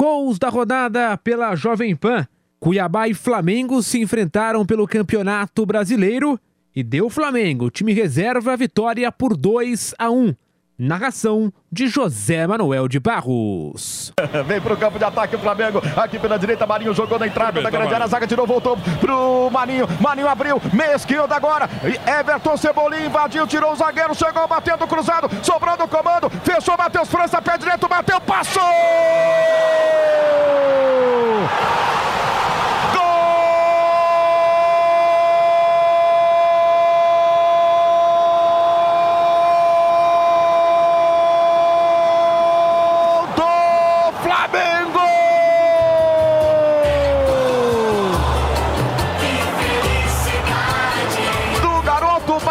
Gols da rodada pela Jovem Pan. Cuiabá e Flamengo se enfrentaram pelo Campeonato Brasileiro e deu Flamengo, time reserva, a vitória por 2 a 1. Narração de José Manuel de Barros. Vem pro campo de ataque o Flamengo. Aqui pela direita, Marinho jogou na entrada da grande área. Zaga tirou, voltou pro Marinho. Marinho abriu, meia esquerda agora. Everton Cebolinha invadiu, tirou o zagueiro, chegou batendo cruzado, sobrou no comando, fechou Matheus França, pé direito, bateu, passou!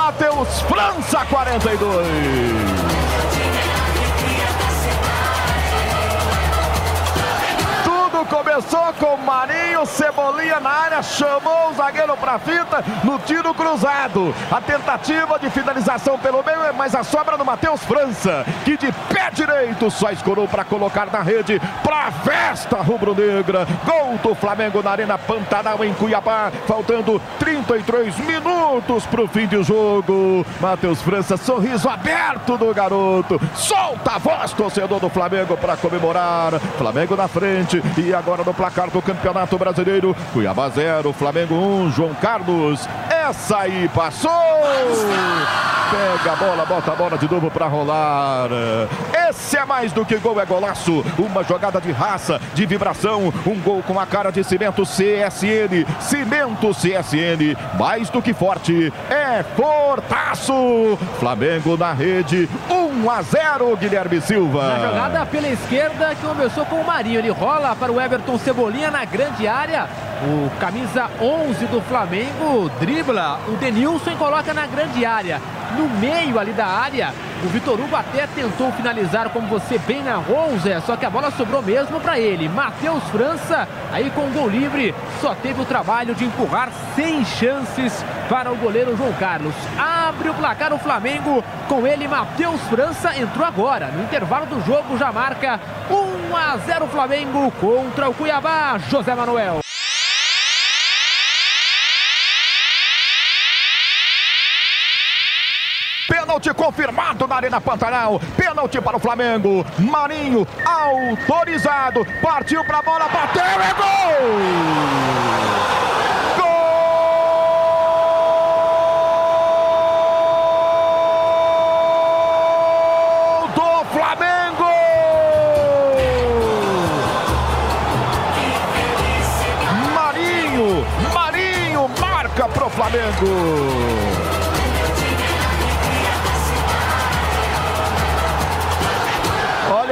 Matheus França 42. começou com Marinho, Cebolinha na área, chamou o zagueiro para fita no tiro cruzado. A tentativa de finalização pelo meio, é mas a sobra do Matheus França, que de pé direito só escorou para colocar na rede para festa rubro-negra. Gol do Flamengo na Arena Pantanal em Cuiabá, faltando 33 minutos para o fim de jogo. Matheus França, sorriso aberto do garoto. Solta a voz, torcedor do Flamengo, para comemorar. Flamengo na frente e agora no placar do Campeonato Brasileiro. Cuiabá 0, Flamengo 1, um, João Carlos. Essa aí passou! Pega a bola, bota a bola de novo para rolar. Esse é mais do que gol, é golaço. Uma jogada de raça, de vibração. Um gol com a cara de cimento CSN. Cimento CSN, mais do que forte. É fortaço. Flamengo na rede, 1 a 0, Guilherme Silva. Na jogada pela esquerda que começou com o Marinho. Ele rola para o Everton Cebolinha na grande área. O camisa 11 do Flamengo dribla o Denilson e coloca na grande área. No meio ali da área, o Vitor Hugo até tentou finalizar, como você bem narrou, Zé, só que a bola sobrou mesmo para ele. Matheus França, aí com gol livre, só teve o trabalho de empurrar sem chances para o goleiro João Carlos. Abre o placar o Flamengo, com ele Matheus França entrou agora. No intervalo do jogo já marca 1 a 0 Flamengo contra o Cuiabá. José Manuel. Pênalti confirmado na Arena Pantanal. Pênalti para o Flamengo. Marinho autorizado. Partiu para a bola, bateu, é gol!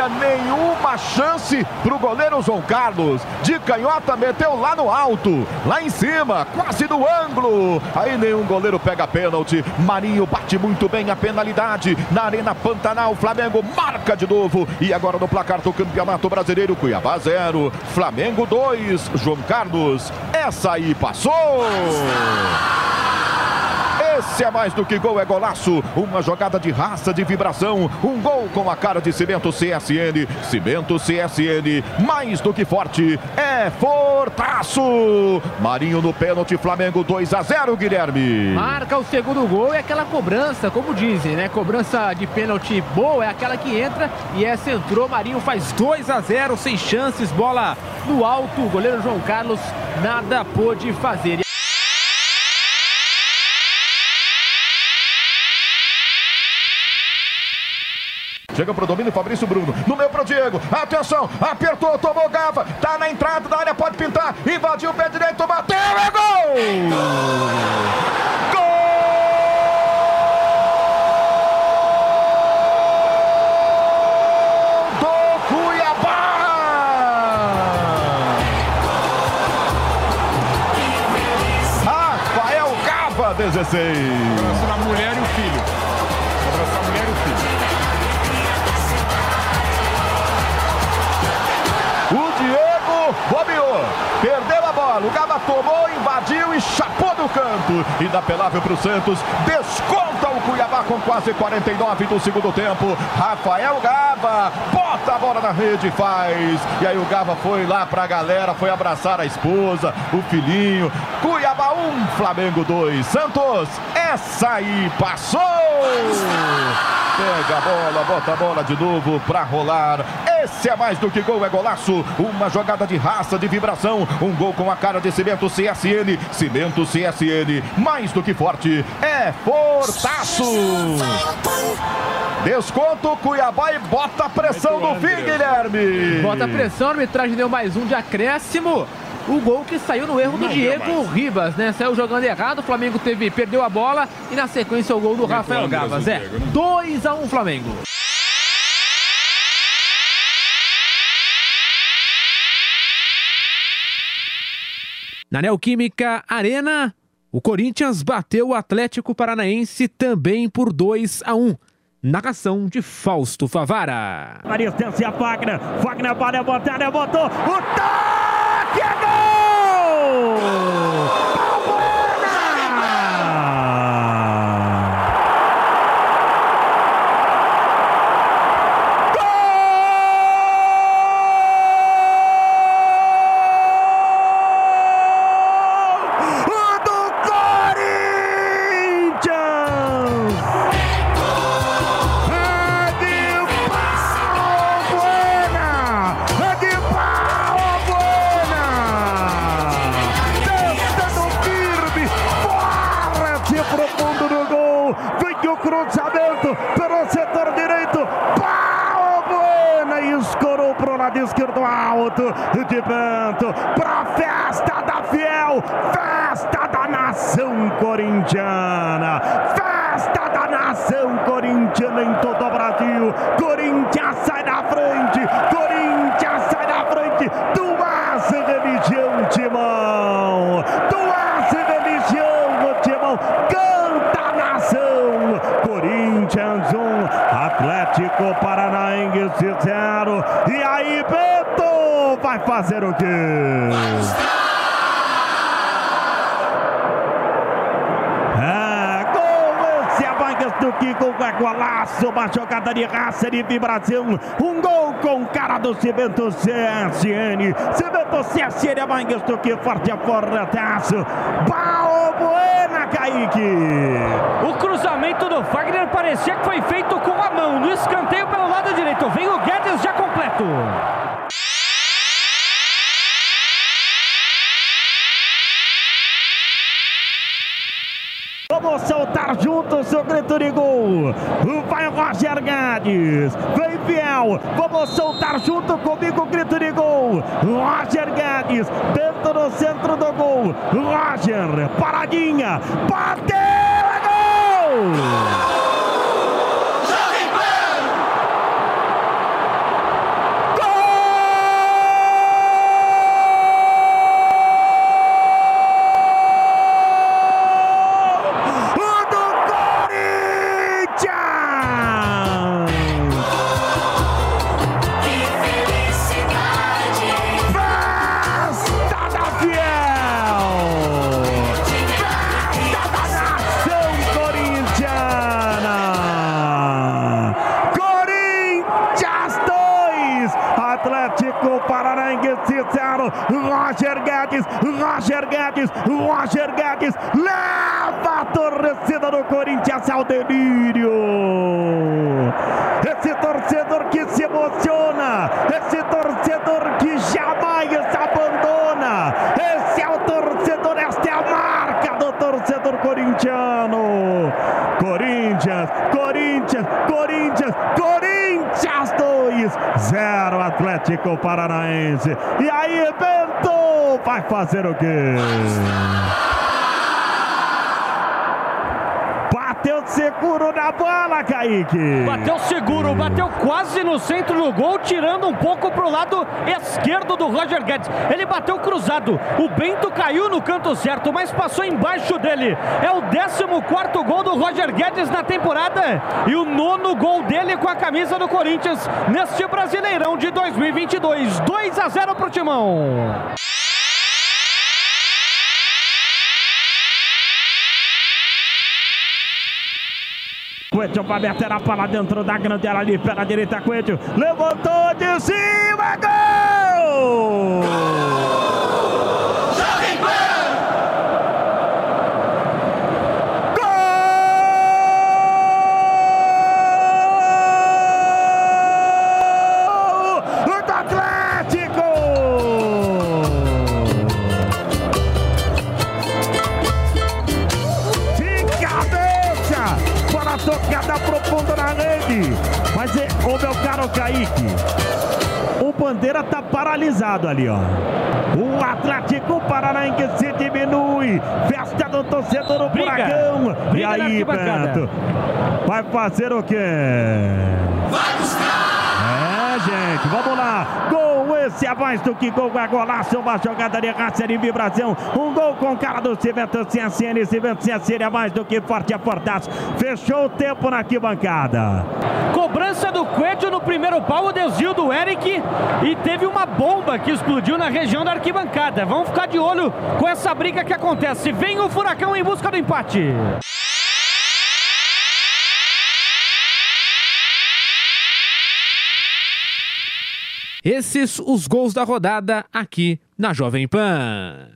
Olha, nenhuma chance para o goleiro João Carlos. De canhota, meteu lá no alto, lá em cima, quase no ângulo. Aí nenhum goleiro pega pênalti. Marinho bate muito bem a penalidade. Na Arena Pantanal, Flamengo marca de novo. E agora no placar do Campeonato Brasileiro, Cuiabá 0, Flamengo 2, João Carlos. Essa aí passou! Esse é mais do que gol, é golaço. Uma jogada de raça, de vibração. Um gol com a cara de Cimento CSN. Cimento CSN, mais do que forte, é fortaço. Marinho no pênalti, Flamengo 2 a 0, Guilherme. Marca o segundo gol e aquela cobrança, como dizem, né? Cobrança de pênalti boa é aquela que entra e essa entrou. Marinho faz 2 a 0, sem chances, bola no alto. O goleiro João Carlos nada pôde fazer. Chega pro domínio Fabrício Bruno. No meu pro Diego. Atenção. Apertou, tomou gava. Tá na entrada da área, pode pintar. Invadiu o pé direito, bateu. É gol! Gol! Cuiabá! Rafael Gava, 16. Na mulher e o filho. Abraçar a mulher e o filho. Bobeou, perdeu a bola, o Gaba tomou, invadiu e chapou do canto. Inapelável para o Santos, desconta o Cuiabá com quase 49 do segundo tempo. Rafael Gava bota a bola na rede, faz. E aí o Gava foi lá pra galera, foi abraçar a esposa, o filhinho. Cuiabá 1, Flamengo 2. Santos, essa aí passou! Pega a bola, bota a bola de novo pra rolar. Esse é mais do que gol, é golaço. Uma jogada de raça, de vibração. Um gol com a cara de cimento CSN. Cimento CSN, mais do que forte, é fortaço. Desconto Cuiabá e bota a pressão no fim, Guilherme. Bota a pressão, a arbitragem deu mais um de acréscimo. O gol que saiu no erro do Diego Ribas, né? Saiu jogando errado, o Flamengo teve, perdeu a bola e na sequência o gol do Rafael Gavas. É 2 a 1 um, Flamengo. Na Neoquímica Arena, o Corinthians bateu o Atlético Paranaense também por 2 a 1. Narração de Fausto Favara. Na distância, Wagner. Wagner, bola botada, botou. O toque é gol! Esquerdo alto, de Bento, pra festa da Fiel, festa da nação corintiana, festa da nação corintiana em todo o Brasil. Corinthians sai da frente, Corinthians sai da frente, duas religião, Timão, duas religião, Timão, canta a nação, Corinthians 1, um, Atlético Paranaense 0, e aí Beto vai fazer o quê? do Kiko é golaço, uma jogada de raça de vibração, um gol com cara do Cimento CSN, Cimento CSN é mais do que forte a forretaço, Balbuena Kaique. O cruzamento do Fagner parecia que foi feito com a mão, no escanteio pelo lado direito, vem o Guedes já completo. Vamos soltar juntos o grito de gol. Vai Roger Guedes. Vem Fiel. Vamos soltar junto comigo o grito de gol. Roger Guedes dentro do centro do gol. Roger, paradinha. Bateu! Leva a torcida do Corinthians ao delírio. Esse torcedor que se emociona, esse torcedor que jamais abandona, esse é o torcedor, esta é a marca do torcedor corintiano. Corinthians, Corinthians, Corinthians, Corinthians 2, 0 Atlético Paranaense. E aí, Bento vai fazer o quê? Bateu seguro na bola, Kaique. Bateu seguro, bateu quase no centro do gol, tirando um pouco pro lado esquerdo do Roger Guedes. Ele bateu cruzado. O Bento caiu no canto certo, mas passou embaixo dele. É o 14 gol do Roger Guedes na temporada e o nono gol dele com a camisa do Corinthians neste Brasileirão de 2022. 2 a 0 pro Timão. Coelho vai meter a para dentro da grande área ali pela direita. Coelho levantou de cima, gol! tocada profunda na rede. Mas, é, ô meu caro Kaique, o Bandeira tá paralisado ali, ó. O Atlético Paranaense se diminui. Festa do torcedor do Furacão. E aí, Beto? Vai fazer o quê? Vai buscar! É, gente, vamos lá. Gol! Esse é mais do que gol, é golaço, uma jogada de de vibração. Um gol com cara do Cimento CSN. Cimento CSN é mais do que forte, é fortaço. Fechou o tempo na arquibancada. Cobrança do Coelho no primeiro pau, o desvio do Eric. E teve uma bomba que explodiu na região da arquibancada. Vamos ficar de olho com essa briga que acontece. Vem o Furacão em busca do empate. Esses os gols da rodada aqui na Jovem Pan.